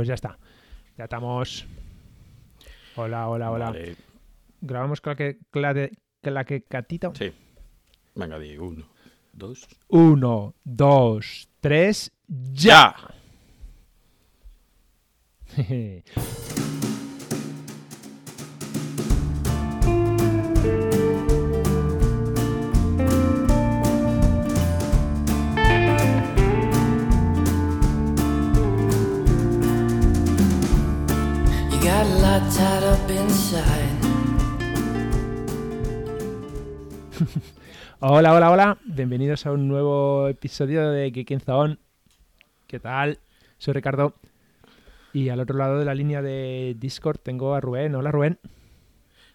Pues ya está. Ya estamos. Hola, hola, hola. Vale. Grabamos claque, claque, claque catita. Sí. Venga, di uno, dos. Uno, dos, tres, ya. You Hola, hola, hola. Bienvenidos a un nuevo episodio de Geek in Zone. ¿Qué tal? Soy Ricardo. Y al otro lado de la línea de Discord tengo a Rubén. Hola, Rubén.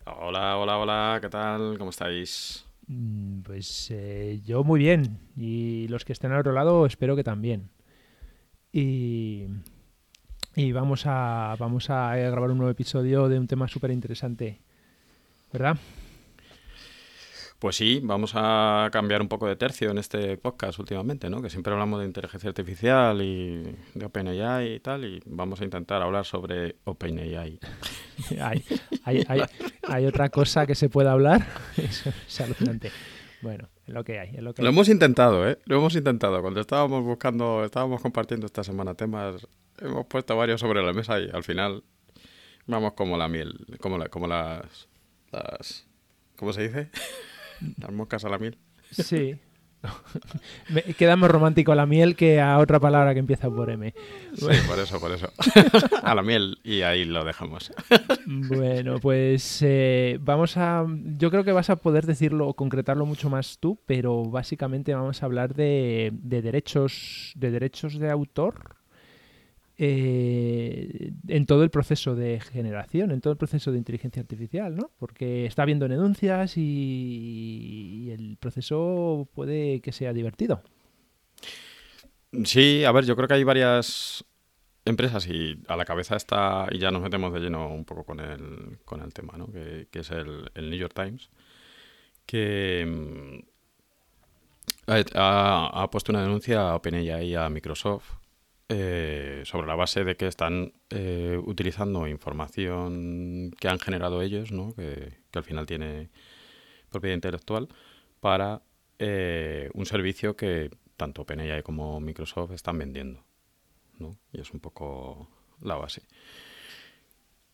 Hola, hola, hola, ¿qué tal? ¿Cómo estáis? Mm, Pues eh, yo muy bien. Y los que estén al otro lado espero que también. Y, y vamos a vamos a eh, grabar un nuevo episodio de un tema súper interesante. ¿Verdad? Pues sí, vamos a cambiar un poco de tercio en este podcast últimamente, ¿no? Que siempre hablamos de inteligencia artificial y de OpenAI y tal, y vamos a intentar hablar sobre OpenAI. hay, hay, hay, hay otra cosa que se pueda hablar. Es alucinante. Bueno, es lo que hay. Es lo que Lo hay. hemos intentado, ¿eh? Lo hemos intentado. Cuando estábamos buscando, estábamos compartiendo esta semana temas, hemos puesto varios sobre la mesa y al final vamos como la miel, como, la, como las, las... ¿Cómo se dice? Las moscas a la miel. Sí. Me- queda más romántico a la miel que a otra palabra que empieza por M. Sí, por eso, por eso. a la miel y ahí lo dejamos. Bueno, pues eh, vamos a. Yo creo que vas a poder decirlo o concretarlo mucho más tú, pero básicamente vamos a hablar de, de derechos, de derechos de autor eh, en todo el proceso de generación, en todo el proceso de inteligencia artificial, ¿no? Porque está habiendo denuncias y, el proceso puede que sea divertido. Sí, a ver, yo creo que hay varias empresas y a la cabeza está, y ya nos metemos de lleno un poco con el, con el tema, ¿no? Que, es el, el New York Times, que mm, ha, ha puesto una denuncia a OpenAI y a Microsoft eh, sobre la base de que están eh, utilizando información que han generado ellos, ¿no? Que, al final tiene propiedad intelectual, para eh, un servicio que tanto OpenAI como Microsoft están vendiendo. ¿no? Y es un poco la base.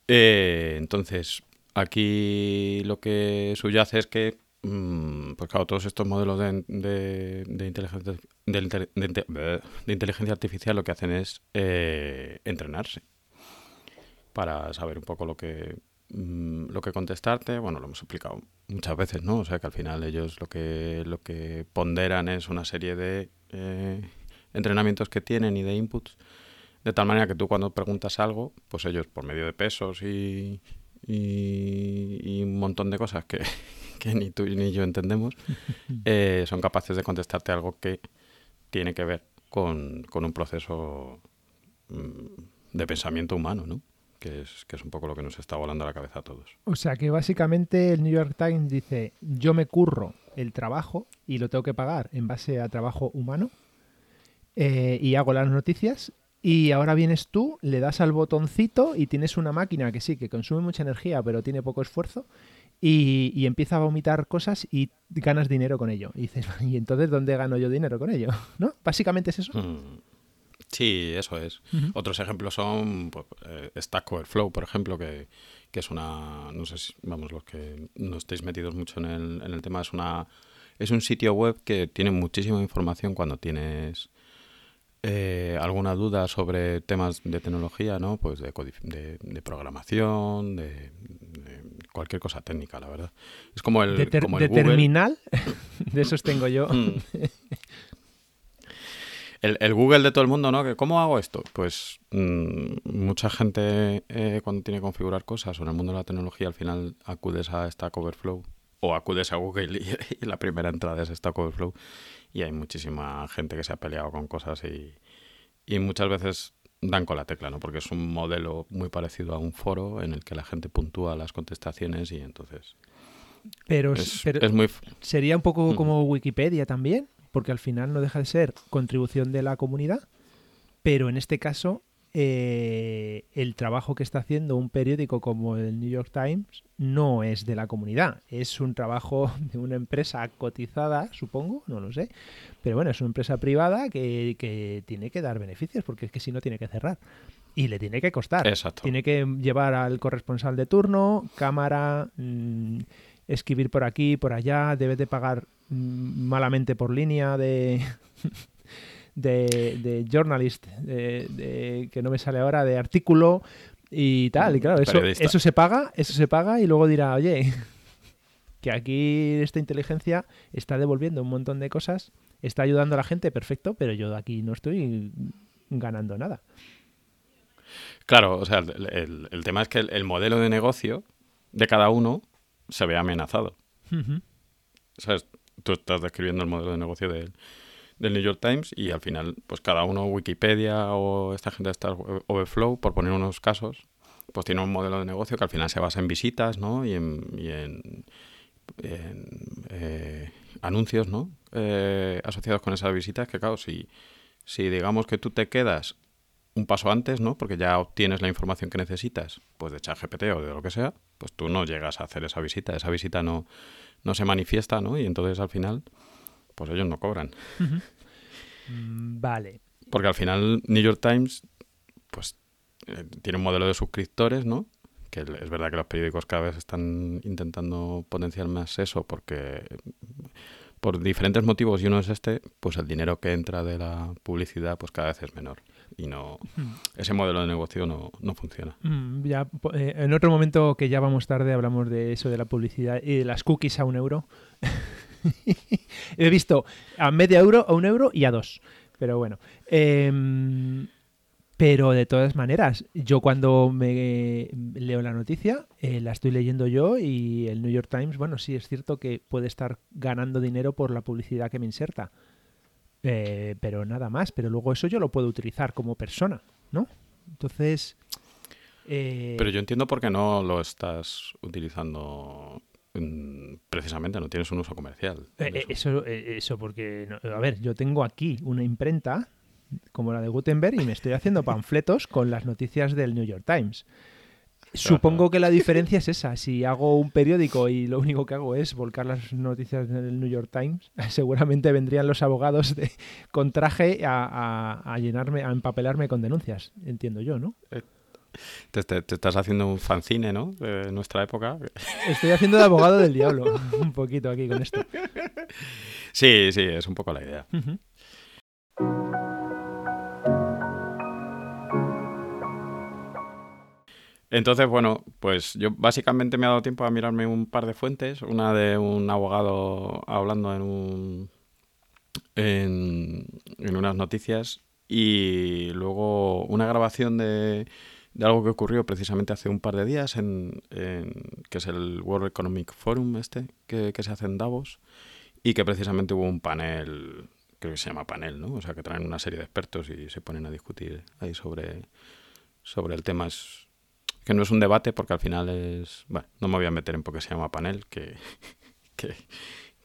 Entonces, aquí lo que subyace es que, pues claro, todos estos modelos de, de- de inteligencia, de, inteligencia artificial lo que hacen es eh, entrenarse para saber un poco lo que mm, lo que contestarte. Bueno, lo hemos explicado muchas veces, ¿no? O sea que al final ellos lo que lo que ponderan es una serie de eh, entrenamientos que tienen y de inputs de tal manera que tú cuando preguntas algo, pues ellos por medio de pesos y, y un montón de cosas que, que ni tú ni yo entendemos, eh, son capaces de contestarte algo que tiene que ver con, con un proceso mm, de pensamiento humano, ¿no? Que es, que es un poco lo que nos está volando la cabeza a todos. O sea que básicamente el New York Times dice, yo me curro el trabajo y lo tengo que pagar en base a trabajo humano eh, y hago las noticias y ahora vienes tú, le das al botoncito y tienes una máquina que sí, que consume mucha energía pero tiene poco esfuerzo y, y empieza a vomitar cosas y ganas dinero con ello. Y dices, ¿y entonces dónde gano yo dinero con ello? ¿No? Básicamente es eso. Mm. Sí, eso es. Otros ejemplos son pues, eh, Stack Overflow, por ejemplo, que, que es una, no sé si, vamos, los que no estéis metidos mucho en el, en el tema, es una, es un sitio web que tiene muchísima información cuando tienes eh, alguna duda sobre temas de tecnología, ¿no? Pues de, de, de programación, de cualquier cosa técnica, la verdad. Es como el, de, ter- como de el terminal, de esos tengo yo. Mm. El, el Google de todo el mundo, ¿no? ¿Cómo hago esto? Pues mm, mucha gente eh, cuando tiene que configurar cosas o en el mundo de la tecnología al final acudes a Stack Overflow o acudes a Google y, y la primera entrada es Stack Overflow y hay muchísima gente que se ha peleado con cosas y, y muchas veces dan con la tecla, ¿no? Porque es un modelo muy parecido a un foro en el que la gente puntúa las contestaciones y entonces Pero, es, pero es muy... sería un poco como Wikipedia también, porque al final no deja de ser contribución de la comunidad, pero en este caso eh, el trabajo que está haciendo un periódico como el New York Times no es de la comunidad, es un trabajo de una empresa cotizada, supongo, no lo sé, pero bueno, es una empresa privada que, que tiene que dar beneficios, porque es que si no tiene que cerrar. Y le tiene que costar. Exacto. Tiene que llevar al corresponsal de turno, cámara, mm, escribir por aquí, por allá, debe de pagar mm, malamente por línea de, de, de journalist, de, de- que no me sale ahora, de artículo y tal. Y claro, eso, Periodista. eso se paga, eso se paga y luego dirá, oye, que aquí esta inteligencia está devolviendo un montón de cosas, está ayudando a la gente, perfecto, pero yo aquí no estoy ganando nada. Claro, o sea, el, el- el tema es que el, el modelo de negocio de cada uno se ve amenazado. Ujú. ¿Sabes? Tú estás describiendo el modelo de negocio del, del New York Times y al final, pues cada uno, Wikipedia o esta gente de Star Overflow, por poner unos casos, pues tiene un modelo de negocio que al final se basa en visitas, ¿no? Y en, y en, eh, anuncios, ¿no? Eh, asociados con esas visitas, que claro, si, si digamos que tú te quedas un paso antes, ¿no? Porque ya obtienes la información que necesitas, pues de ChatGPT o de lo que sea, pues tú no llegas a hacer esa visita, esa visita no, no se manifiesta, ¿no? Y entonces al final, pues ellos no cobran. Mm, Vale. Porque al final New York Times, pues eh, tiene un modelo de suscriptores, ¿no? Que es verdad que los periódicos cada vez están intentando potenciar más eso porque por diferentes motivos y uno es este, pues el dinero que entra de la publicidad pues cada vez es menor y no ese modelo de negocio no, no funciona. Mm, Ya, po- eh, en otro momento que ya vamos tarde hablamos de eso de la publicidad y de las cookies a un euro. He visto a medio euro, a un euro y a dos. Pero bueno. Em, pero de todas maneras, yo cuando me leo la noticia, eh, la estoy leyendo yo y el New York Times, bueno, sí es cierto que puede estar ganando dinero por la publicidad que me inserta. Eh, pero nada más, pero luego eso yo lo puedo utilizar como persona, ¿no? Entonces... eh, Pero yo entiendo por qué no lo estás utilizando precisamente, no tienes un uso comercial. Eh, eh, eso. eso, eh, eso porque, no- a ver, yo tengo aquí una imprenta como la de Gutenberg y me estoy haciendo panfletos con las noticias del New York Times. Supongo que la diferencia es esa. Si hago un periódico y lo único que hago es volcar las noticias del New York Times, seguramente vendrían los abogados de, con traje a, a- a llenarme, a empapelarme con denuncias. Entiendo yo, ¿no? Te, te- te estás haciendo un fanzine, ¿no? De nuestra época. Estoy haciendo de abogado del diablo un poquito aquí con esto. Sí, sí, es un poco la idea. Entonces, bueno, pues yo básicamente me ha dado tiempo a mirarme un par de fuentes. Una de un abogado hablando en un en, en unas noticias y luego una grabación de, de algo que ocurrió precisamente hace un par de días en, que es el World Economic Forum este que, que se hace en Davos y que precisamente hubo un panel creo que se llama panel, ¿no? O sea, que traen una serie de expertos y se ponen a discutir ahí sobre sobre el tema. Es que no es un debate porque al final es bueno no me voy a meter en por qué se llama panel que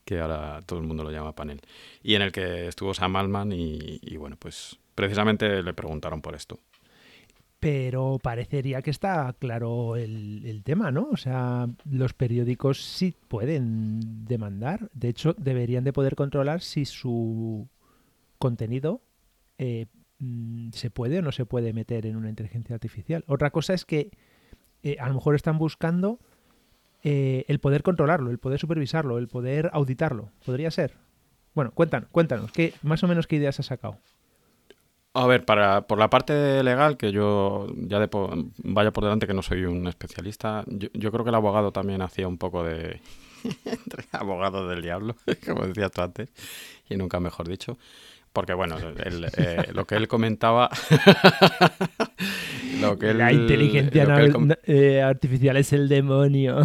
que, ahora todo el mundo lo llama panel. Y en el que estuvo Sam Altman y, y bueno pues precisamente le preguntaron por esto Pero parecería que está claro el, el tema, ¿no? O sea, los periódicos sí pueden demandar. De hecho, deberían de poder controlar si su contenido eh, mm, se puede o no se puede meter en una inteligencia artificial. Otra cosa es que eh, a lo mejor están buscando eh, el poder controlarlo, el poder supervisarlo, el poder auditarlo. ¿Podría ser? Bueno, cuéntanos, cuéntanos, ¿qué, más o menos qué ideas has sacado? A ver, para, por la parte legal, que yo ya de po- vaya por delante que no soy un especialista, yo, yo creo que el abogado también hacía un poco de entre abogado del diablo, como decías tú antes, y nunca mejor dicho. Porque bueno, el- eh, lo que él comentaba... lo que La inteligencia lo que él na- com- na- eh, artificial es el demonio.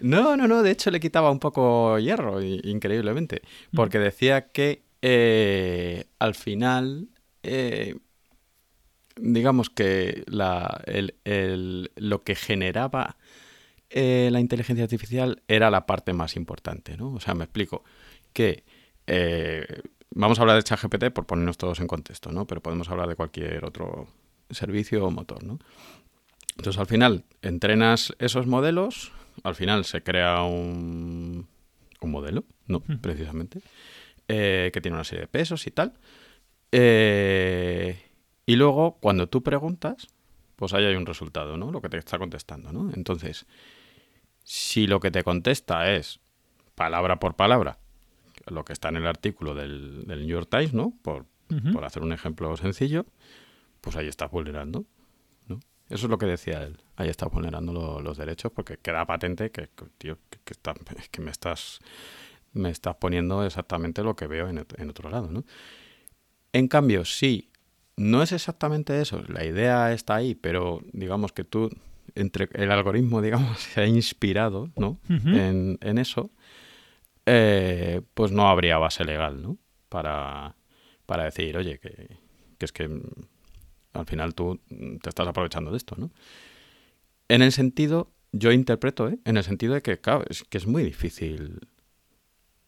No, no, no, de hecho le quitaba un poco hierro, increíblemente, porque decía que eh, al final, eh, digamos que la, el- el- lo que generaba eh, la inteligencia artificial era la parte más importante, ¿no? O sea, me explico, que vamos a hablar de ChatGPT por ponernos todos en contexto, ¿no? Pero podemos hablar de cualquier otro servicio o motor, ¿no? Entonces, al final, entrenas esos modelos, al final se crea un, un modelo, ¿no? Precisamente, eh, que tiene una serie de pesos y tal. Eh, y luego, cuando tú preguntas, pues ahí hay un resultado, ¿no? Lo que te está contestando, ¿no? Entonces, si lo que te contesta es palabra por palabra, lo que está en el artículo del, del New York Times, ¿no? Por, por hacer un ejemplo sencillo, pues ahí estás vulnerando, ¿no? Eso es lo que decía él. Ahí estás vulnerando lo- los derechos porque queda patente que, que, tío, que, que está- es que me estás me estás poniendo exactamente lo que veo en, ot- en otro lado, ¿no? En cambio, si no es exactamente eso, la idea está ahí, pero digamos que tú, entre el algoritmo, digamos, se ha inspirado, ¿no? En, en eso, eh, pues no habría base legal, ¿no? Para, para decir, oye, que, que es que mm, al final tú mm, te estás aprovechando de esto, ¿no? En el sentido, yo interpreto, ¿eh? En el sentido de que, claro, es que es muy difícil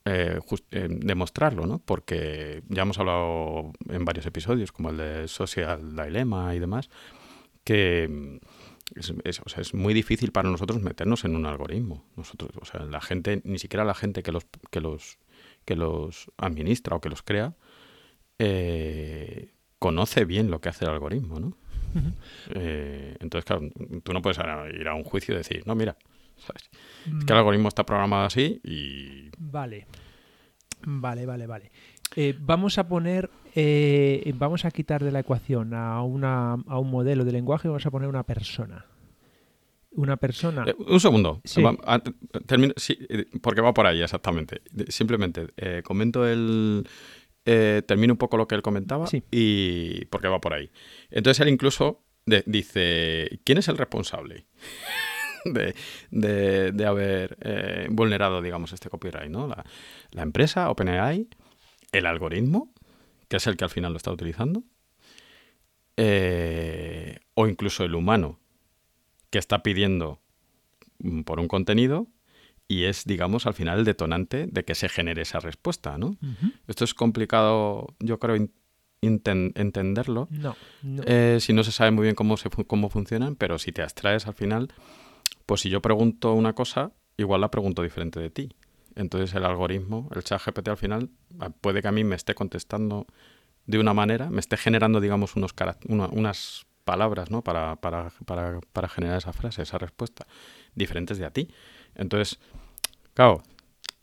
eh, eh, demostrarlo, ¿no? Porque ya hemos hablado en varios episodios, como el de Social Dilemma y demás, que mm, es, es- o sea, es muy difícil para nosotros meternos en un algoritmo. Nosotros, o sea, la gente, ni siquiera la gente que los, que los, que los administra o que los crea, eh, conoce bien lo que hace el algoritmo, ¿no? Eh, entonces, claro, tú no puedes ir a un juicio y decir, no, mira, ¿sabes? Es que Mm, el algoritmo está programado así y Vale. Vale, vale, vale. Eh, vamos a poner, eh, vamos a quitar de la ecuación a, una, a un modelo de lenguaje y vamos a poner una persona. Una persona. Eh, un segundo. Sí. Va- a- termino- sí, eh, porque va por ahí, exactamente. Simplemente comento el. termino un poco lo que él comentaba Sí. y. porque va por ahí. Entonces él incluso de- dice: ¿Quién es el responsable? De, de- de haber eh, vulnerado, digamos, este copyright, ¿no? La, la empresa, OpenAI, el algoritmo, que es el que al final lo está utilizando, eh, o incluso el humano, que está pidiendo mm, por un contenido y es, digamos, al final el detonante de que se genere esa respuesta, ¿no? Esto es complicado, yo creo, entenderlo No, no. eh, si no se sabe muy bien cómo, se, cómo funcionan, pero si te abstraes al final, pues si yo pregunto una cosa, igual la pregunto diferente de ti. Entonces el algoritmo, el chat GPT al final, ah, puede que a mí me esté contestando de una manera, me esté generando, digamos, unos una- unas palabras, ¿no? Para, para, para, para generar esa frase, esa respuesta, diferentes de a ti. Entonces, claro,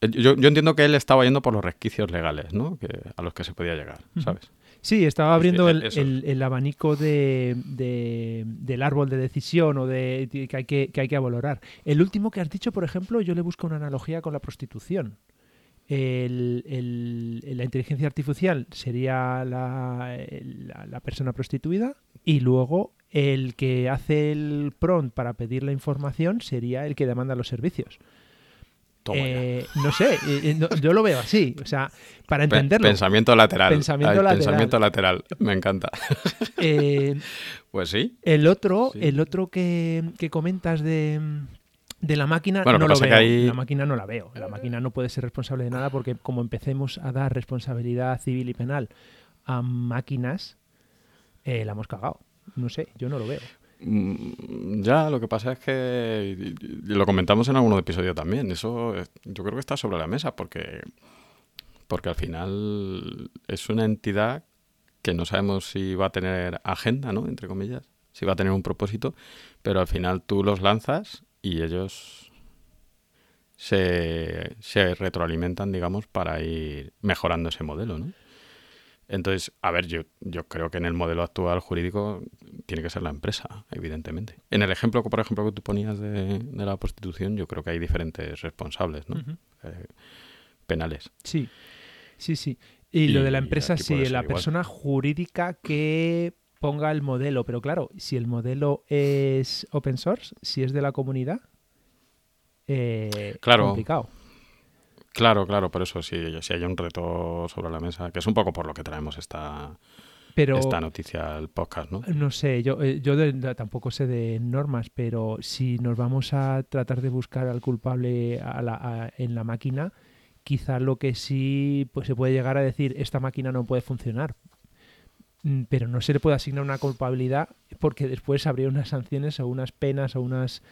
yo, yo entiendo que él estaba yendo por los resquicios legales, ¿no? Que, a los que se podía llegar, ¿sabes? Sí, estaba abriendo el, el- el abanico de, de- del árbol de decisión o de que hay que, que hay que valorar. El último que has dicho, por ejemplo, yo le busco una analogía con la prostitución. El- el- la inteligencia artificial sería la, la- la persona prostituida y luego el que hace el prompt para pedir la información sería el que demanda los servicios. Eh, no sé, eh, eh, no- yo lo veo así. O sea, para entenderlo. Pensamiento lateral. Pensamiento Ay, lateral. Pensamiento lateral. Me encanta. eh, Pues sí. El otro, Sí. el otro que, que comentas de, de la máquina, Bueno, no lo veo. ahí- La máquina no la veo. La máquina no puede ser responsable de nada porque como empecemos a dar responsabilidad civil y penal a máquinas, la hemos cagado. No sé, yo no lo veo. Mm, Ya, lo que pasa es que lo comentamos en algún episodio también. Eso eh, yo creo que está sobre la mesa porque, porque al final es una entidad que no sabemos si va a tener agenda, ¿no? Entre comillas, si va a tener un propósito, pero al final tú los lanzas y ellos se retroalimentan, digamos, para ir mejorando ese modelo, ¿no? Entonces, a ver, yo, yo creo que en el modelo actual jurídico tiene que ser la empresa, evidentemente. En el ejemplo, por ejemplo, que tú ponías de, de la prostitución, yo creo que hay diferentes responsables, ¿no? Eh, penales. Sí, sí, sí. Y, lo de la empresa, sí, la igual. persona jurídica que ponga el modelo. Pero claro, si el modelo es open source, si es de la comunidad, eh, Claro. complicado. Claro, claro, por eso sí, sí hay un reto sobre la mesa, que es un poco por lo que traemos esta, Pero esta noticia al podcast, ¿no? No sé, yo, eh, yo de- tampoco sé de normas, pero si nos vamos a tratar de buscar al culpable a la- a- en la máquina, quizá lo que sí pues se puede llegar a decir esta máquina no puede funcionar Mm, pero no se le puede asignar una culpabilidad porque después habría unas sanciones o unas penas o unas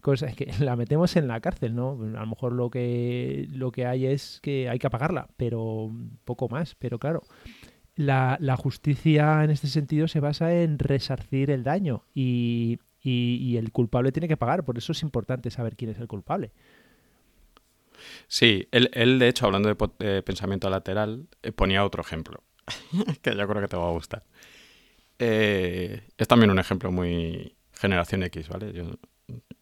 cosas que la metemos en la cárcel, ¿no? A lo mejor lo que lo que hay es que hay que apagarla, pero poco más. Pero claro, la, la justicia en este sentido se basa en resarcir el daño y, y, el culpable tiene que pagar. Por eso es importante saber quién es el culpable. Sí, él, él de hecho, hablando de, pensamiento lateral, eh, ponía otro ejemplo. que yo creo que te va a gustar. Eh, es también un ejemplo muy generación X, ¿vale? Yo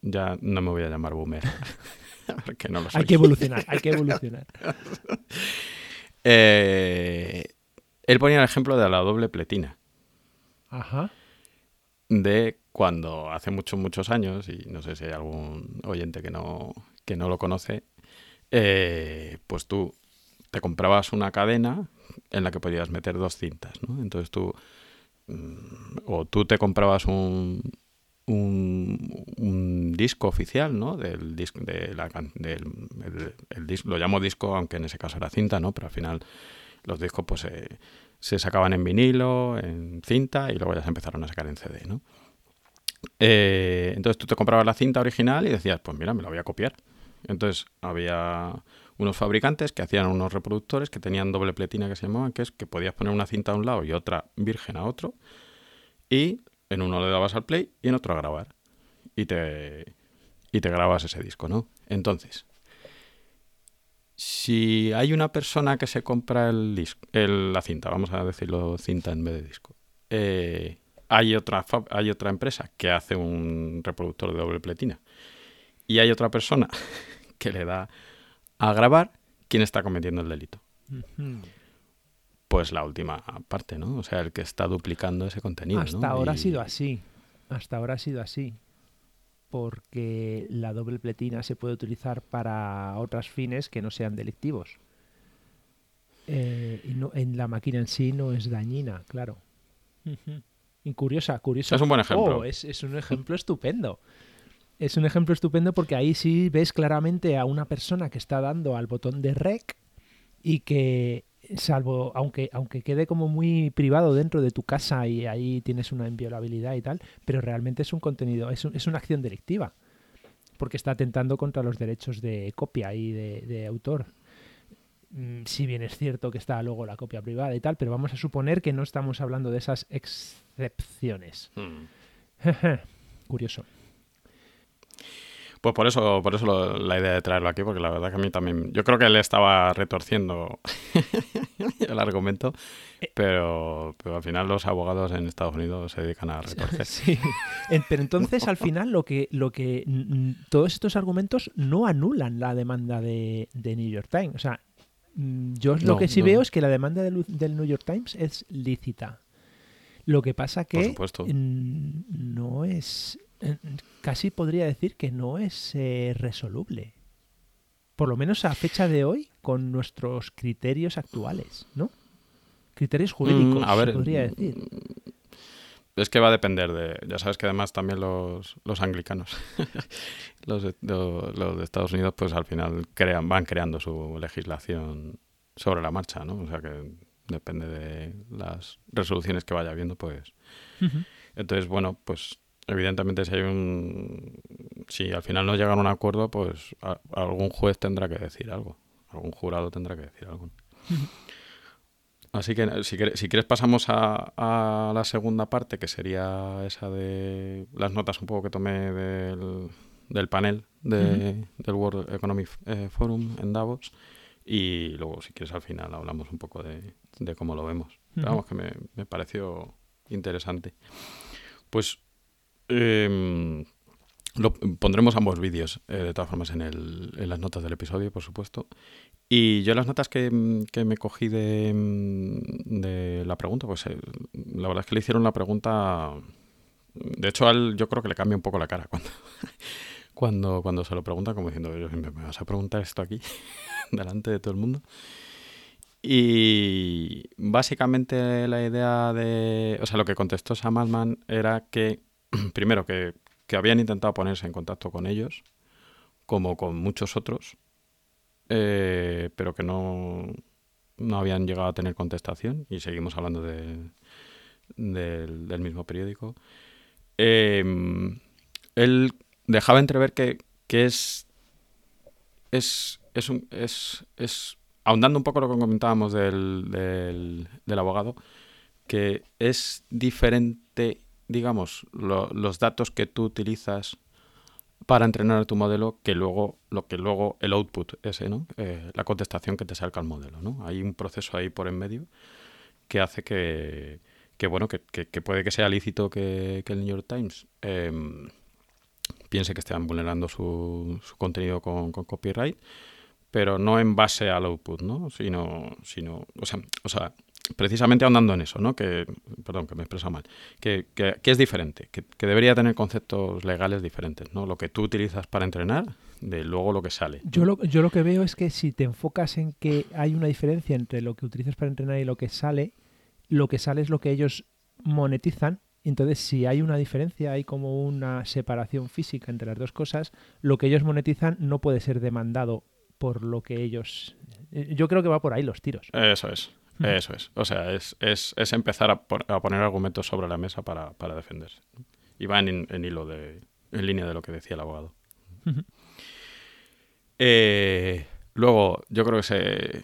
ya no me voy a llamar boomer. porque no lo soy. Hay que evolucionar, hay que evolucionar. Eh, él ponía el ejemplo de la doble pletina. Ajá. De cuando hace muchos, muchos años, y no sé si hay algún oyente que no, que no lo conoce, eh, pues tú te comprabas una cadena en la que podías meter dos cintas, ¿no? Entonces tú mm, o tú te comprabas un, un, disco oficial, ¿no? Del disco de la del el, lo llamo disco, aunque en ese caso era cinta, ¿no? Pero al final los discos pues se sacaban en vinilo, en cinta y luego ya se empezaron a sacar en CD, ¿no? Eh, entonces tú te comprabas la cinta original y decías, pues mira, me la voy a copiar. Entonces había unos fabricantes que hacían unos reproductores que tenían doble pletina que se llamaban, que es que podías poner una cinta a un lado y otra virgen a otro, y en uno le dabas al play y en otro a grabar. Y te, y te grabas ese disco, ¿no? Entonces, si hay una persona que se compra el disco, la cinta, vamos a decirlo cinta en vez de disco, eh, hay, otra, hay otra empresa que hace un reproductor de doble pletina y hay otra persona que le da a grabar quién está cometiendo el delito. Pues la última parte, ¿no? O sea, el que está duplicando ese contenido. Hasta ahora ha sido así. Hasta ahora ha sido así. Porque la doble pletina se puede utilizar para otros fines que no sean delictivos. Eh, y no, en la máquina en sí no es dañina, claro. Curiosa, curiosa. Es un buen ejemplo. Oh, es, es un ejemplo estupendo es un ejemplo estupendo porque ahí sí ves claramente a una persona que está dando al botón de rec y que salvo aunque aunque quede como muy privado dentro de tu casa y ahí tienes una inviolabilidad y tal, pero realmente es un contenido, es, es una acción delictiva porque está atentando contra los derechos de copia y de, autor. Mm, si bien es cierto que está luego la copia privada y tal, pero vamos a suponer que no estamos hablando de esas excepciones. Hmm. Curioso. Pues por eso, por eso la idea de traerlo aquí, porque la verdad que a mí también. Yo creo que él estaba retorciendo el argumento, eh. pero, pero, al final los abogados en Estados Unidos se dedican a retorcer. Sí. Pero entonces al final lo que, lo que todos estos argumentos no anulan la demanda de, New York Times. O sea, mm, yo lo que sí veo es que la demanda del, del New York Times es lícita. Lo que pasa que no es casi podría decir que no es eh, resoluble. Por lo menos a fecha de hoy, con nuestros criterios actuales, ¿no? Criterios jurídicos, mm, a ver, podría decir. Es que va a depender de. Ya sabes que además también los, los anglicanos, los, de, los, de, Estados Unidos, pues al final crean, van creando su legislación sobre la marcha, ¿no? O sea que depende de las resoluciones que vaya viendo, pues. Entonces, bueno, pues evidentemente si hay un si al final no llegan a un acuerdo pues algún juez tendrá que decir algo. Algún jurado tendrá que decir algo. Así que si, si quieres pasamos a, la segunda parte que sería esa de las notas un poco que tomé del, del panel de, del World Economic eh, Forum en Davos. Y luego si quieres al final hablamos un poco de, cómo lo vemos. Vamos que me, me pareció interesante. Pues lo, pondremos ambos vídeos, eh, de todas formas, en, el, en, las notas del episodio, por supuesto. Y yo las notas que, me cogí de, la pregunta, pues eh, la verdad es que le hicieron la pregunta... De hecho, al, yo creo que le cambia un poco la cara cuando, cuando, cuando se lo pregunta, como diciendo, ¿me vas a preguntar esto aquí, delante de todo el mundo? Y básicamente la idea de... O sea, lo que contestó Sam Altman era que primero, que, habían intentado ponerse en contacto con ellos, como con muchos otros, eh, pero que no, no habían llegado a tener contestación, y seguimos hablando de, del, mismo periódico. Eh, él dejaba entrever que, que es, es, es, es, ahondando un poco lo que comentábamos del, del, del abogado, que es diferente, digamos, lo- los datos que tú utilizas para entrenar tu modelo que luego lo que luego el output ese, ¿no? Eh, la contestación que te salga al modelo, ¿no? Hay un proceso ahí por en medio que hace que, que bueno, que, que- que puede que sea lícito que, que el New York Times em, piense que están vulnerando su, su contenido con, con copyright, pero no en base al output, ¿no? Sino, sino o, sea, o sea, precisamente ahondando en eso, ¿no? Que, perdón, que me he expresado mal, que, que- que es diferente, que, que debería tener conceptos legales diferentes, ¿no? Lo que tú utilizas para entrenar de luego lo que sale. Yo lo, yo lo que veo es que si te enfocas en que hay una diferencia entre lo que utilizas para entrenar y lo que sale, lo que sale es lo que ellos monetizan. Entonces, si hay una diferencia, hay como una separación física entre las dos cosas, lo que ellos monetizan no puede ser demandado por lo que ellos... eh, Yo creo que va por ahí los tiros. Eso es. Eso es. O sea, es, es, es empezar a, pon- a poner argumentos sobre la mesa para, para defenderse. Y va en, en hilo de, en línea de lo que decía el abogado. Eh, luego, yo creo que se,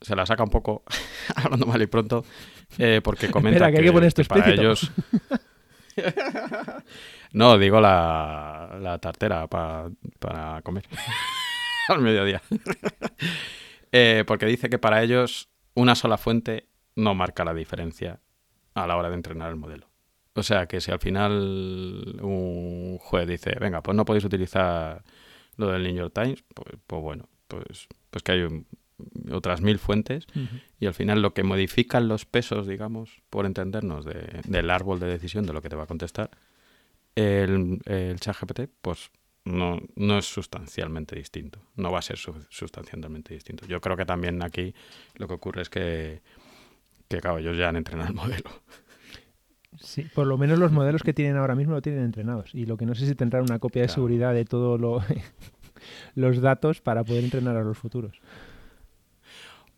se la saca un poco, hablando mal y pronto, eh, porque comenta Espera, que hay que poner esto para ellos... no, digo la, la tartera pa- para comer al mediodía. Eh, porque dice que para ellos una sola fuente no marca la diferencia a la hora de entrenar el modelo. O sea que si al final un juez dice, venga, pues no podéis utilizar lo del New York Times, pues, pues bueno, pues, pues que hay un- otras mil fuentes y al final lo que modifican los pesos, digamos, por entendernos, de- del árbol de decisión de lo que te va a contestar, el, el ChatGPT, pues no, no es sustancialmente distinto. No va a ser su- sustancialmente distinto. Yo creo que también aquí lo que ocurre es que, que claro, ellos ya han entrenado el modelo. Sí, por lo menos los modelos que tienen ahora mismo lo tienen entrenados. Y lo que no sé si tendrán una copia de seguridad de todos lo- los datos para poder entrenar a los futuros.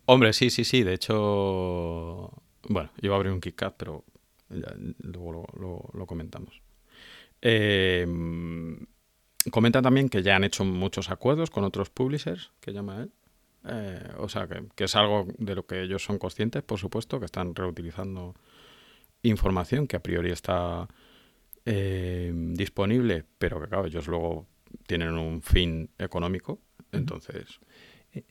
Hombre, sí, sí, sí. De hecho, bueno, iba a abrir un KitKat, pero ya, luego lo, lo- lo comentamos. Eh, comenta también que ya han hecho muchos acuerdos con otros publishers, que llama él. Eh, o sea, que, que es algo de lo que ellos son conscientes, por supuesto, que están reutilizando información que a priori está eh, disponible, pero que, claro, ellos luego tienen un fin económico. Entonces,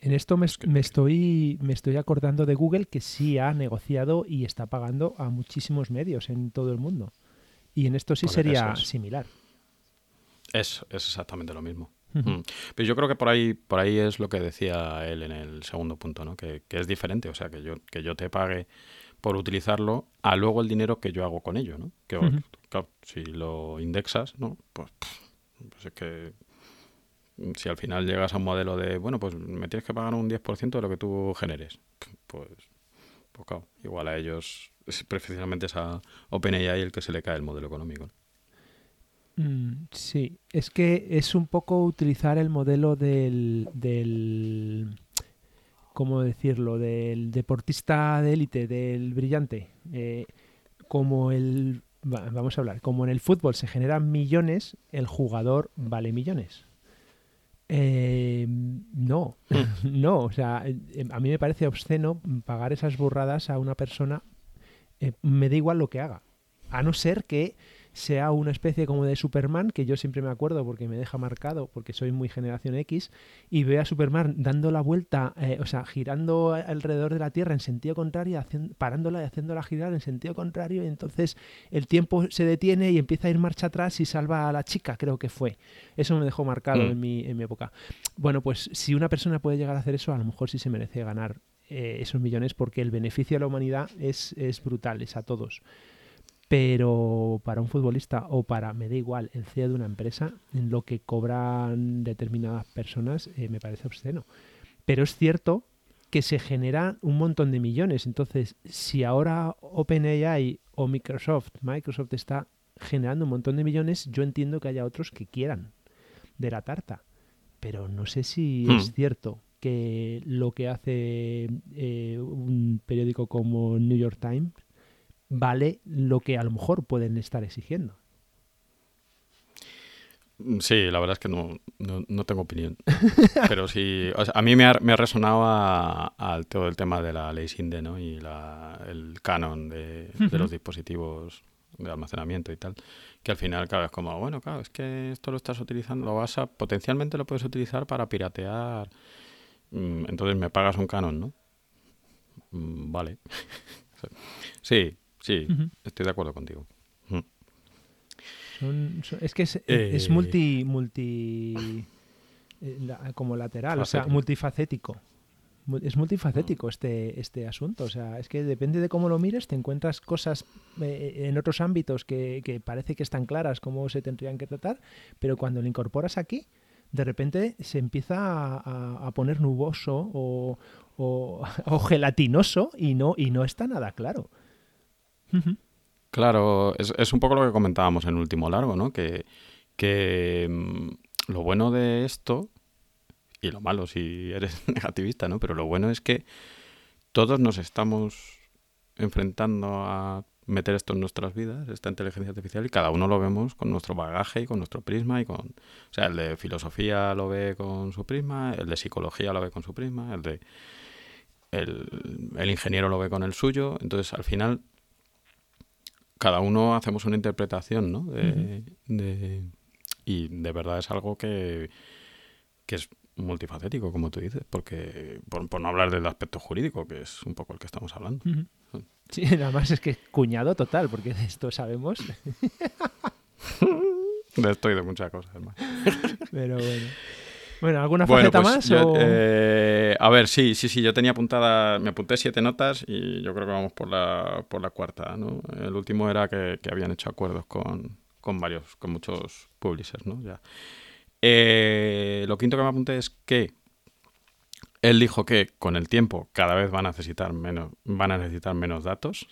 En esto me, Es que- me estoy, me estoy acordando de Google que sí ha negociado y está pagando a muchísimos medios en todo el mundo. Y en esto sí sería similar. Es, es exactamente lo mismo. Mm. Pero yo creo que por ahí, por ahí es lo que decía él en el segundo punto, ¿no? Que, que es diferente, o sea, que yo, que yo te pague por utilizarlo a luego el dinero que yo hago con ello, ¿no? Que claro, si lo indexas, ¿no? Pues, pues es que si al final llegas a un modelo de, bueno, pues me tienes que pagar un 10% de lo que tú generes, pues, pues claro, igual a ellos es precisamente esa OpenAI el que se le cae el modelo económico. ¿no? Mm, sí, es que es un poco utilizar el modelo del, del ¿cómo decirlo? Del deportista de élite, del brillante. Eh, como el, va- vamos a hablar, como en el fútbol se generan millones, el jugador vale millones. Eh, no, no, o sea, eh, a mí me parece obsceno pagar esas burradas a una persona, eh, me da igual lo que haga, a no ser que sea una especie como de Superman, que yo siempre me acuerdo porque me deja marcado, porque soy muy generación X, y veo a Superman dando la vuelta, eh, o sea, girando alrededor de la Tierra en sentido contrario, hacien- parándola y haciéndola girar en sentido contrario, y entonces el tiempo se detiene y empieza a ir marcha atrás y salva a la chica, creo que fue. Eso me dejó marcado Mm. en, mi, en mi época. Bueno, pues si una persona puede llegar a hacer eso, a lo mejor sí se merece ganar eh, esos millones porque el beneficio a la humanidad es, es brutal, es a todos. Pero para un futbolista o para, me da igual, el CEO de una empresa, en lo que cobran determinadas personas, eh, me parece obsceno. Pero es cierto que se generan un montón de millones. Entonces, si ahora OpenAI o Microsoft, Microsoft está generando un montón de millones, yo entiendo que haya otros que quieran de la tarta. Pero no sé si Hmm. es cierto que lo que hace eh, un periódico como New York Times vale lo que a lo mejor pueden estar exigiendo. Mm, Sí, la verdad es que no, no, no tengo opinión. Pero sí, o sea, a mí me ha, me ha resonado a- al todo el tema de la ley SINDE ¿no? y la, el canon de, de los dispositivos de almacenamiento y tal. Que al final, claro, es como, bueno, claro, es que esto lo estás utilizando, lo vas a, potencialmente lo puedes utilizar para piratear. Mm, Entonces me pagas un canon, ¿no? Mm, Vale. Sí, sí, estoy de acuerdo contigo. Mm. Son- son- es que es, Eh. es multi, multi eh, la- como lateral, o sea, Facético. multifacético. Mu- Es multifacético este, este asunto. O sea, es que depende de cómo lo mires, te encuentras cosas eh, en otros ámbitos que, que parece que están claras cómo se tendrían que tratar, pero cuando lo incorporas aquí, de repente se empieza a, a- a poner nuboso o, o- o gelatinoso y no, y no está nada claro. Claro, es, es un poco lo que comentábamos en último largo, ¿no? Que, que mm, lo bueno de esto, y lo malo si eres negativista, ¿no? Pero lo bueno es que todos nos estamos enfrentando a meter esto en nuestras vidas, esta inteligencia artificial, y cada uno lo vemos con nuestro bagaje y con nuestro prisma y con... O sea, el de filosofía lo ve con su prisma, el de psicología lo ve con su prisma, el de... El ingeniero lo ve con el suyo, entonces al final cada uno hacemos una interpretación, ¿no? De, de- y de verdad es algo que, que es multifacético, como tú dices, porque por, por no hablar del aspecto jurídico, que es un poco el que estamos hablando. Sí, además es que cuñado total, porque de esto sabemos. De esto y de muchas cosas más. Pero bueno. Bueno, ¿alguna Bueno, faceta pues más? yo, o- eh, a ver, sí, sí, sí, yo tenía apuntada, me apunté siete notas y yo creo que vamos por la, por la cuarta, ¿no? El último era que, que habían hecho acuerdos con, con varios, con muchos publishers, ¿no? Ya. Eh, lo quinto que me apunté es que él dijo que con el tiempo cada vez van a necesitar menos, van a necesitar menos datos.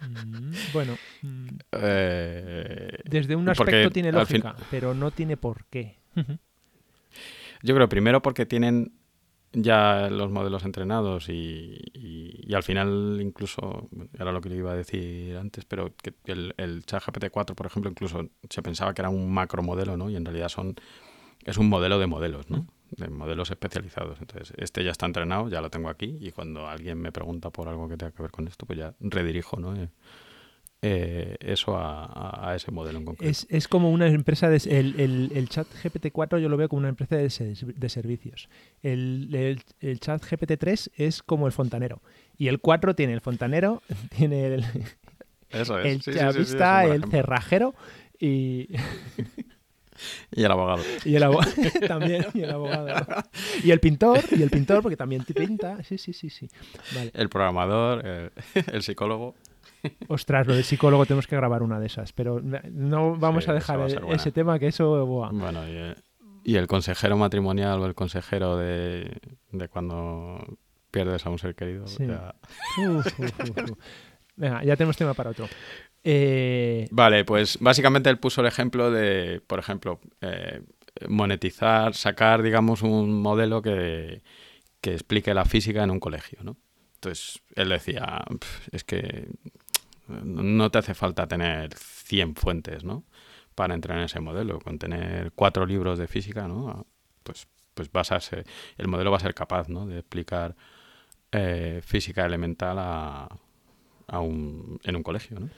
Mm, bueno, mm, Eh, desde un aspecto tiene fin- lógica, pero no tiene por qué. Yo creo primero porque tienen ya los modelos entrenados y, y- y al final incluso, era lo que le iba a decir antes, pero que el, el ChatGPT 4, por ejemplo, incluso se pensaba que era un macro modelo, ¿no? Y en realidad son es un modelo de modelos, ¿no? De modelos especializados. Entonces, este ya está entrenado, ya lo tengo aquí y cuando alguien me pregunta por algo que tenga que ver con esto, pues ya redirijo, ¿no? Eh, eso a, ese modelo en concreto. Es, es como una empresa de el, el, el chat GPT-4 yo lo veo como una empresa de, de servicios. El, el, el chat GPT-3 es como el fontanero. Y el 4 tiene el fontanero, tiene el, Eso es. el Sí, sí, sí, sí, es un chavista, el ejemplo. cerrajero y, Y el abogado. y el abogado también y el abogado y el pintor y el pintor porque también te pinta sí sí sí sí vale El programador, el, el psicólogo. Ostras lo del psicólogo tenemos que grabar una de esas pero no vamos Sí, a dejar va a buena. ese tema que eso buah. Bueno, y, y el consejero matrimonial o el consejero de, de cuando pierdes a un ser querido. Sí. ya- Uf, uf, uf, uf. Venga, ya tenemos tema para otro. Eh, Vale, pues básicamente él puso el ejemplo de, por ejemplo, eh, monetizar, sacar, digamos, un modelo que, que explique la física en un colegio, ¿no? Entonces, él decía, "Pf, es que no te hace falta tener 100 fuentes, ¿no? Para entrar en ese modelo. Con tener cuatro libros de física, ¿no? Pues, pues vas a ser, el modelo va a ser capaz, ¿no? De explicar eh, física elemental a, a un, en un colegio, ¿no?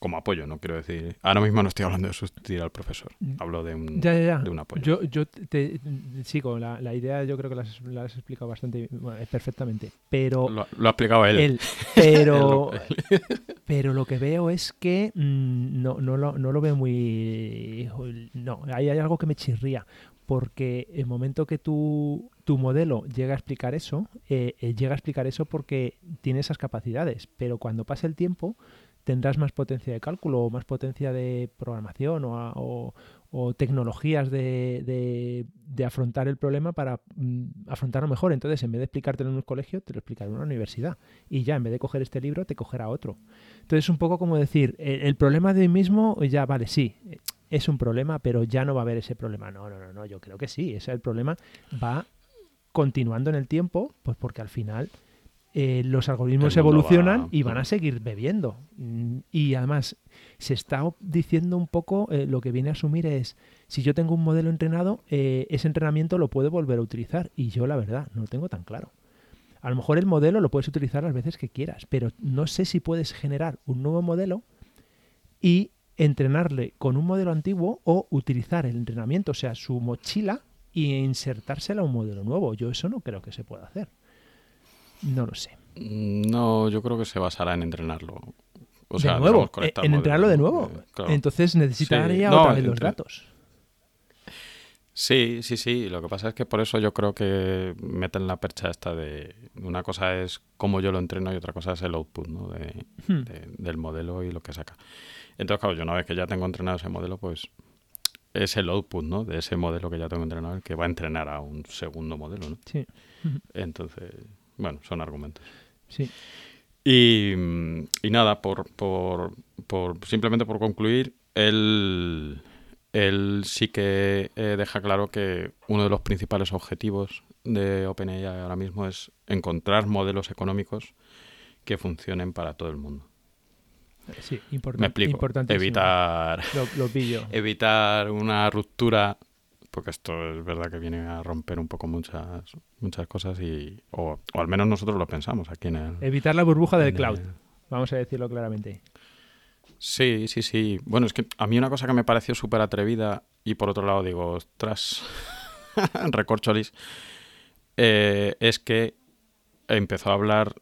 Como apoyo, no quiero decir. Ahora mismo no estoy hablando de sustituir al profesor. Hablo de un, ya, ya, ya. de un apoyo. Yo, yo te, te- sigo, la, la idea yo creo que la has, la has explicado bastante, bueno, perfectamente, pero Lo, lo ha explicado él. él, pero, Él pero lo que veo es que mm, no, no, lo, no lo veo muy... No, hay, hay algo que me chirría, porque el momento que tu, tu modelo llega a explicar eso, eh, eh, llega a explicar eso porque tiene esas capacidades, pero cuando pase el tiempo tendrás más potencia de cálculo o más potencia de programación o, o- tecnologías de, de- afrontar el problema para mm, afrontarlo mejor. Entonces, en vez de explicártelo en un colegio, te lo explicará en una universidad. Y ya, en vez de coger este libro, te cogerá otro. Entonces, es un poco como decir, el, el problema de hoy mismo, ya, vale, sí, es un problema, pero ya no va a haber ese problema. No, no, no, no, yo creo que sí. Ese el problema va continuando en el tiempo, pues porque al final eh, los algoritmos evolucionan va- y van a seguir bebiendo. Mm, Y además se está diciendo un poco, eh, lo que viene a asumir es, si yo tengo un modelo entrenado, eh, ese entrenamiento lo puedo volver a utilizar. Y yo la verdad, no lo tengo tan claro. A lo mejor el modelo lo puedes utilizar las veces que quieras, pero no sé si puedes generar un nuevo modelo y entrenarle con un modelo antiguo o utilizar el entrenamiento, o sea, su mochila, y insertársela a un modelo nuevo. Yo eso no creo que se pueda hacer. No lo sé. Mm, No, yo creo que se basará en entrenarlo. O sea, de nuevo, digamos, conectar eh, en entrenarlo de nuevo. Eh, claro. Entonces necesitaría Sí, no, otra vez los datos. Sí, sí, sí. Lo que pasa es que por eso yo creo que meten la percha esta de... Una cosa es cómo yo lo entreno y otra cosa es el output ¿no? de, Hmm. de- del modelo y lo que saca. Entonces, claro, yo una vez que ya tengo entrenado ese modelo, pues es el output ¿no? de ese modelo que ya tengo entrenado el que va a entrenar a un segundo modelo. ¿no? Sí, Entonces, bueno, son argumentos. sí. Y, mm, y nada, por, por, por- simplemente por concluir, él, él sí que eh, deja claro que uno de los principales objetivos de OpenAI ahora mismo es encontrar modelos económicos que funcionen para todo el mundo. Sí, importan- Me explico. Evitar, Lo, lo evitar una ruptura, porque esto es verdad que viene a romper un poco muchas, muchas cosas y, o, o al menos nosotros lo pensamos aquí en el... Evitar la burbuja del cloud. el- Vamos a decirlo claramente. Sí, sí, sí. Bueno, es que a mí una cosa que me pareció súper atrevida y por otro lado digo, ostras, recorcholis, eh, es que empezó a hablar,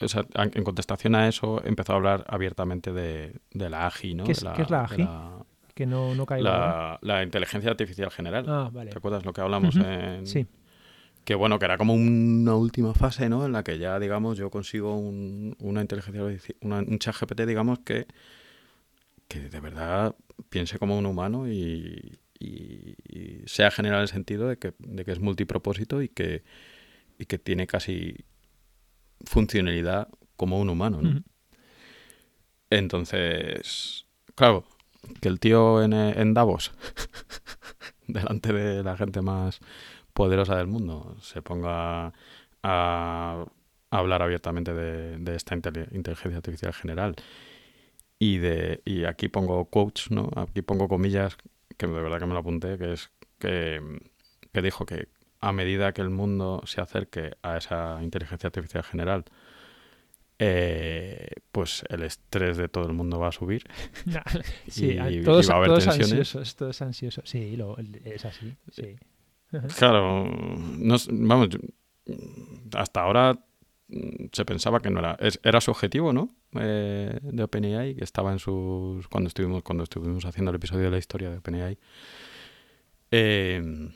o sea, en contestación a eso, empezó a hablar abiertamente de, de la AGI, ¿no? ¿Qué es- De qué es la de AGI? Que no, no caiga. la- la inteligencia artificial general. Ah, vale. ¿Te acuerdas lo que hablamos en, Sí. que bueno, que era como una última fase, ¿no? En la que ya, digamos, yo consigo un, una inteligencia, una- un chat GPT, digamos, que, que de verdad piense como un humano y, y- y sea general en el sentido de que, de que es multipropósito y que, y que tiene casi funcionalidad como un humano, ¿no? Entonces, claro, que el tío en, eh, en Davos, delante de la gente más poderosa del mundo, se ponga a hablar abiertamente de, de esta inteligencia artificial general. Y, de, y aquí pongo quotes, ¿no? Aquí pongo comillas, que de verdad que me lo apunté, que es que, que dijo que a medida que el mundo se acerque a esa inteligencia artificial general, eh, pues el estrés de todo el mundo va a subir. sí, Y- a- y todos, va a haber todos tensiones. ansiosos, todos ansiosos. Sí, lo- es así. Sí. Claro, no, vamos, hasta ahora mm, se pensaba que no era, era su objetivo, ¿no? Eh, de OpenAI, que estaba en sus, cuando estuvimos, cuando estuvimos haciendo el episodio de la historia de OpenAI, eh,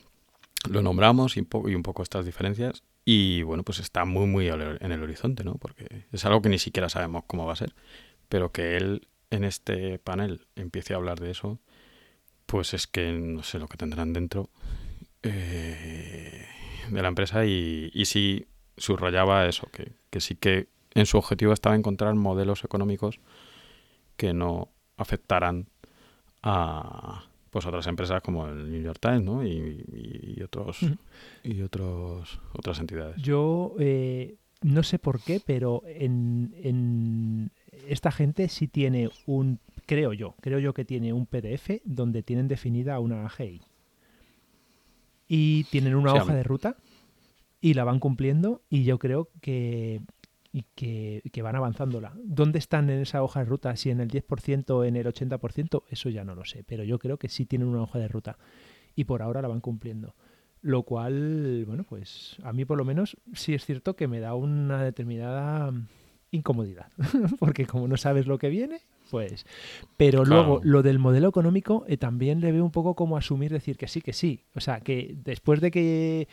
lo nombramos y un poco estas diferencias y bueno, pues está muy, muy en el horizonte, ¿no? Porque es algo que ni siquiera sabemos cómo va a ser, pero que él en este panel empiece a hablar de eso, pues es que no sé lo que tendrán dentro eh, de la empresa y, y sí subrayaba eso, que, que sí que en su objetivo estaba encontrar modelos económicos que no afectaran a pues otras empresas como el New York Times ¿no? y, y- y otros y otros otras entidades. Yo eh, no sé por qué, pero en, en esta gente sí tiene un, creo yo, creo yo que tiene un PDF donde tienen definida una AGI. Y tienen una Sí, hoja de ruta y la van cumpliendo y yo creo que, y que, que van avanzándola. ¿Dónde están en esa hoja de ruta? Si en el 10%, en el 80%, eso ya no lo sé, pero yo creo que sí tienen una hoja de ruta y por ahora la van cumpliendo. Lo cual, bueno, pues a mí por lo menos sí es cierto que me da una determinada incomodidad, porque como no sabes lo que viene, pues... Pero Claro. luego, lo del modelo económico eh, también le veo un poco como asumir, decir que sí, que sí. O sea, que después de que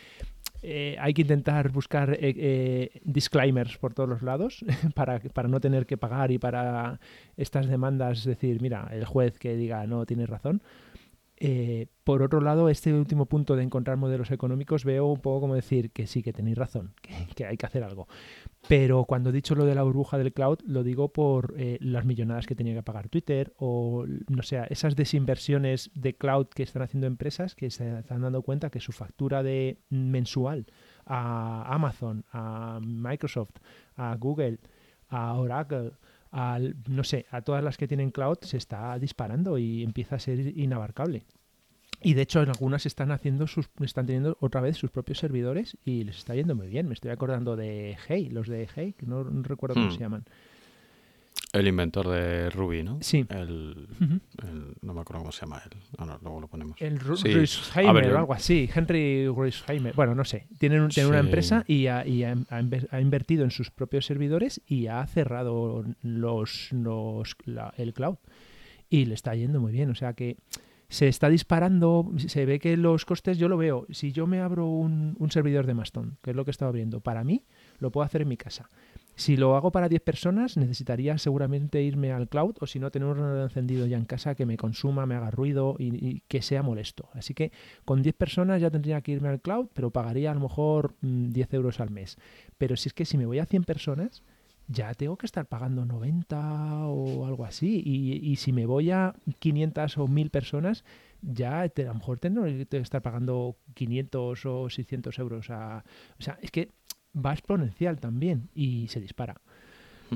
eh, hay que intentar buscar eh, eh, disclaimers por todos los lados para, para no tener que pagar y para estas demandas, decir, mira, el juez que diga no tienes razón. Eh, por otro lado, este último punto de encontrar modelos económicos veo un poco como decir que sí, que tenéis razón, que, hay que hacer algo. Pero cuando he dicho lo de la burbuja del cloud, lo digo por eh, las millonadas que tenía que pagar Twitter o, no sé, esas desinversiones de cloud que están haciendo empresas que se están dando cuenta que su factura de mensual a Amazon, a Microsoft, a Google, a Oracle, al, no sé, a todas las que tienen cloud se está disparando y empieza a ser inabarcable. Y de hecho en algunas están haciendo sus, están teniendo otra vez sus propios servidores y les está yendo muy bien. Me estoy acordando de Hey, los de Hey, que no, recuerdo cómo Hmm. se llaman. El inventor de Ruby, ¿no? Sí. El, no me acuerdo cómo se llama él. No, no, luego lo ponemos. El Ru- Sí. Ruisheimer ver, o algo así, Henry Ruisheimer. Bueno, no sé. Tienen, un- tienen una Sí. empresa y, ha, y ha- ha inver- ha invertido en sus propios servidores y ha cerrado los, los- la- el cloud. Y le está yendo muy bien. O sea que se está disparando. Se ve que los costes, yo lo veo. Si yo me abro un, un servidor de Mastodon, que es lo que estaba viendo, para mí lo puedo hacer en mi casa. Si lo hago para 10 personas, necesitaría seguramente irme al cloud o si no, tener un ordenador encendido ya en casa que me consuma, me haga ruido y, que sea molesto. Así que con 10 personas ya tendría que irme al cloud, pero pagaría a lo mejor mm, 10 euros al mes. Pero si es que si me voy a 100 personas, ya tengo que estar pagando 90 o algo así. Y, si me voy a 500 o 1000 personas, ya te- a lo mejor tendré que estar pagando 500 o 600 euros. A, o sea, es que va exponencial también y se dispara.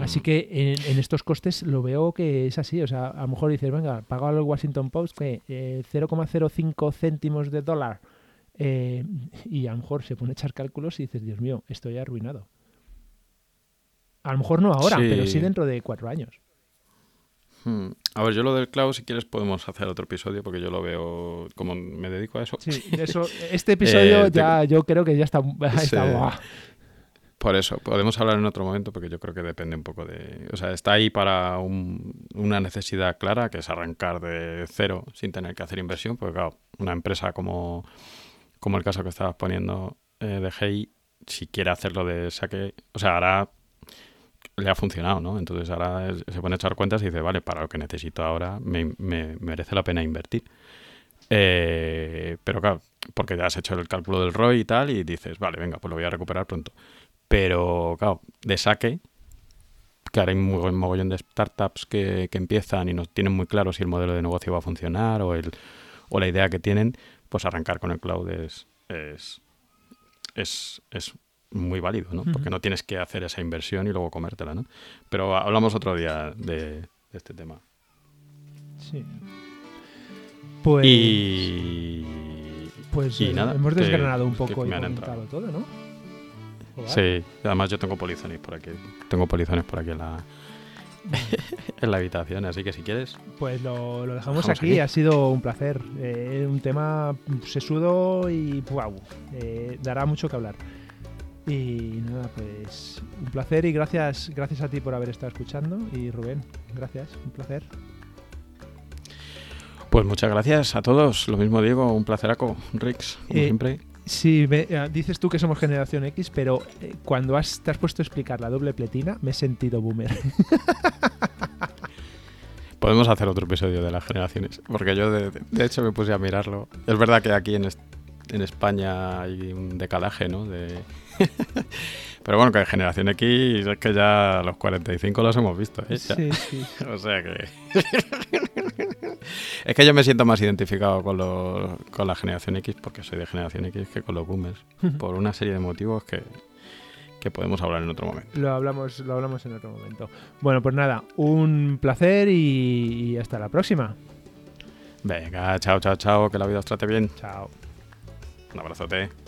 Así que en, en estos costes lo veo que es así. O sea, a lo mejor dices, venga, pago al Washington Post que eh, 0,05 céntimos de dólar. eh, y a lo mejor se pone a echar cálculos y dices, Dios mío, estoy arruinado. A lo mejor no ahora, Sí. pero sí dentro de cuatro años. Hmm. A ver, yo lo del cloud, si quieres, podemos hacer otro episodio porque yo lo veo, como me dedico a eso. Sí, eso, este episodio Eh, te- ya yo creo que ya está, está- Sí. Por eso, podemos hablar en otro momento porque yo creo que depende un poco de... O sea, está ahí para un- una necesidad clara, que es arrancar de cero sin tener que hacer inversión, porque claro, una empresa como, como el caso que estabas poniendo eh, de Hey, si quiere hacerlo de saque, o sea, ahora le ha funcionado, ¿no? Entonces ahora se pone a echar cuentas y dice, vale, para lo que necesito ahora me, me- merece la pena invertir. Eh, pero claro, porque ya has hecho el cálculo del ROI y tal, y dices, vale, venga, pues lo voy a recuperar pronto. Pero, claro, de saque, que ahora hay un mogo- mogollón de startups que, que empiezan y no tienen muy claro si el modelo de negocio va a funcionar o, el, o la idea que tienen, pues arrancar con el cloud es, es, es, es muy válido, ¿no? Porque no tienes que hacer esa inversión y luego comértela, ¿no? Pero hablamos otro día de, de este tema. Sí. Pues, Y... pues y eh, nada, hemos que- desgranado un que poco y comentado todo, ¿no? Joder. Sí, además yo tengo polizones por aquí. Tengo polizones por aquí en la, en la habitación, así que si quieres... Pues lo, lo dejamos, Dejamos aquí. aquí. ha sido un placer. Eh, un tema sesudo y wow, eh, dará mucho que hablar. Y nada, pues un placer y gracias, gracias a ti por haber estado escuchando. Y Rubén, gracias, un placer. Pues muchas gracias a todos. Lo mismo digo, un placeraco, Rix, como Eh, siempre. Sí, me- eh, dices tú que somos generación X, pero eh, cuando has, te has puesto a explicar la doble pletina, me he sentido boomer. Podemos hacer otro episodio de las generaciones, porque yo de, hecho me puse a mirarlo. Es verdad que aquí en, en España hay un decalaje, ¿no? De... Pero bueno, que en generación X es que ya los 45 los hemos visto, ¿eh? Sí, sí. O sea que... es que yo me siento más identificado con, los- con la generación X porque soy de generación X que con los boomers. por una serie de motivos que, que podemos hablar en otro momento. Lo hablamos, lo hablamos en otro momento. Bueno, pues nada, un placer y, y hasta la próxima. Venga, chao, chao, chao, que la vida os trate bien. Chao. Un abrazote.